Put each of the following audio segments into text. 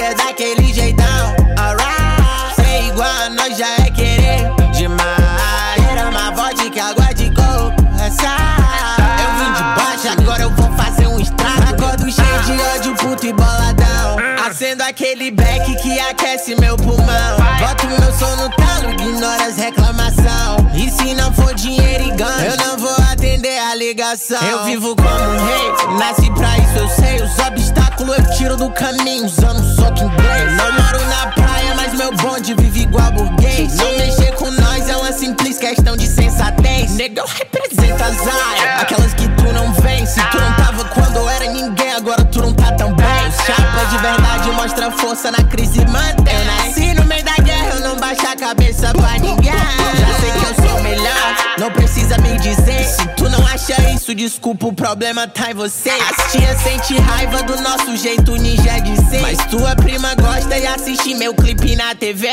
é daquele jeitão. Alright, ser igual a nós já é querer demais. Era uma vodka, água de coco, é essa. Eu vim de baixo, agora eu vou fazer um estrago. Acordo cheio de ódio, puto e boladão. Acendo aquele beck que aquece meu pulmão. Boto meu som no talo, ignora as reclamação. E se não for dinheiro e ganho, eu não vou a ligação. Eu vivo como um rei, nasci pra isso, eu sei. Os obstáculos eu tiro do caminho, usando soco inglês. Não moro na praia, mas meu bonde vive igual burguês. Não mexer com nós é uma simples questão de sensatez. Negão representa as áreas, aquelas que tu não vence. Tu não tava quando eu era ninguém, agora tu não tá tão bem. Chapa de verdade mostra força na crise mantém. Eu nasci no meio da guerra, eu não baixo a cabeça pra ninguém. Desculpa, o problema tá em você. As tia sente raiva do nosso jeito ninja de ser. Mas tua prima gosta e assiste meu clipe na TV.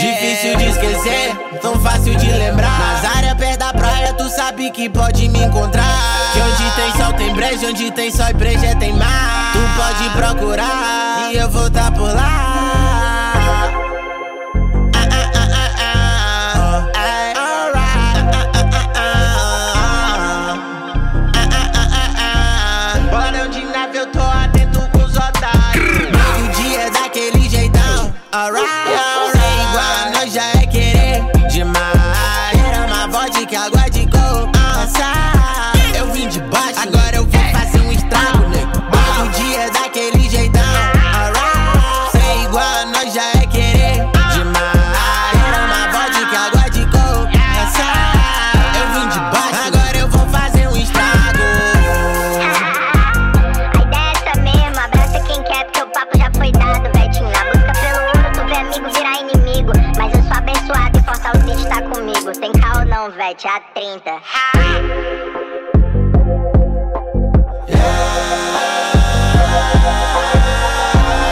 Difícil de esquecer, tão fácil de lembrar. Nas áreas perto da praia, tu sabe que pode me encontrar. Que onde tem sol tem breja, onde tem sol e breja tem mar. Tu pode procurar e eu vou tá por lá. Alright. Tem caô não, Vete, a 30.